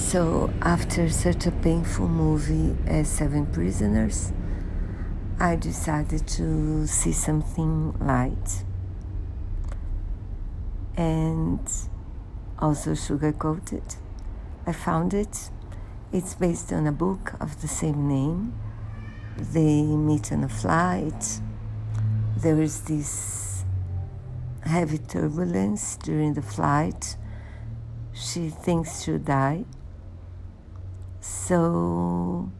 So, after such a painful movie as Seven Prisoners, I decided to see something light and also sugar coated. I found it. It's based on a book of the same name. They meet on a flight. There is this heavy turbulence during the flight. She thinks she'll die. So,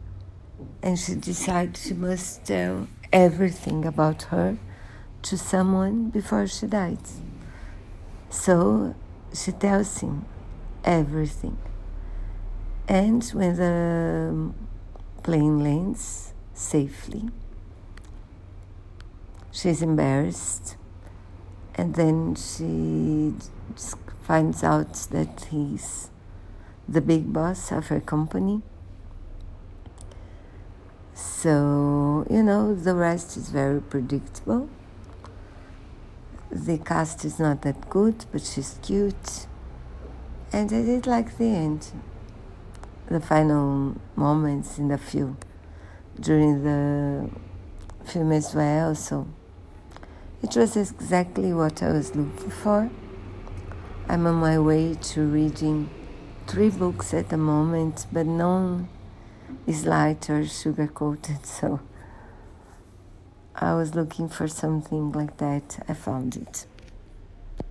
and she decides she must tell everything about her to someone before she dies. So she tells him everything. And when the plane lands safely, she's embarrassed. And then she finds out that he's the big boss of her company. So, you know, the rest is very predictable. The cast is not that good, but she's cute. And I did like the end, the final moments in the film, during the film as well. So it was exactly what I was looking for. I'm on my way to reading three books at the moment, but none is light or sugar coated. So I was looking for something like that. I found it.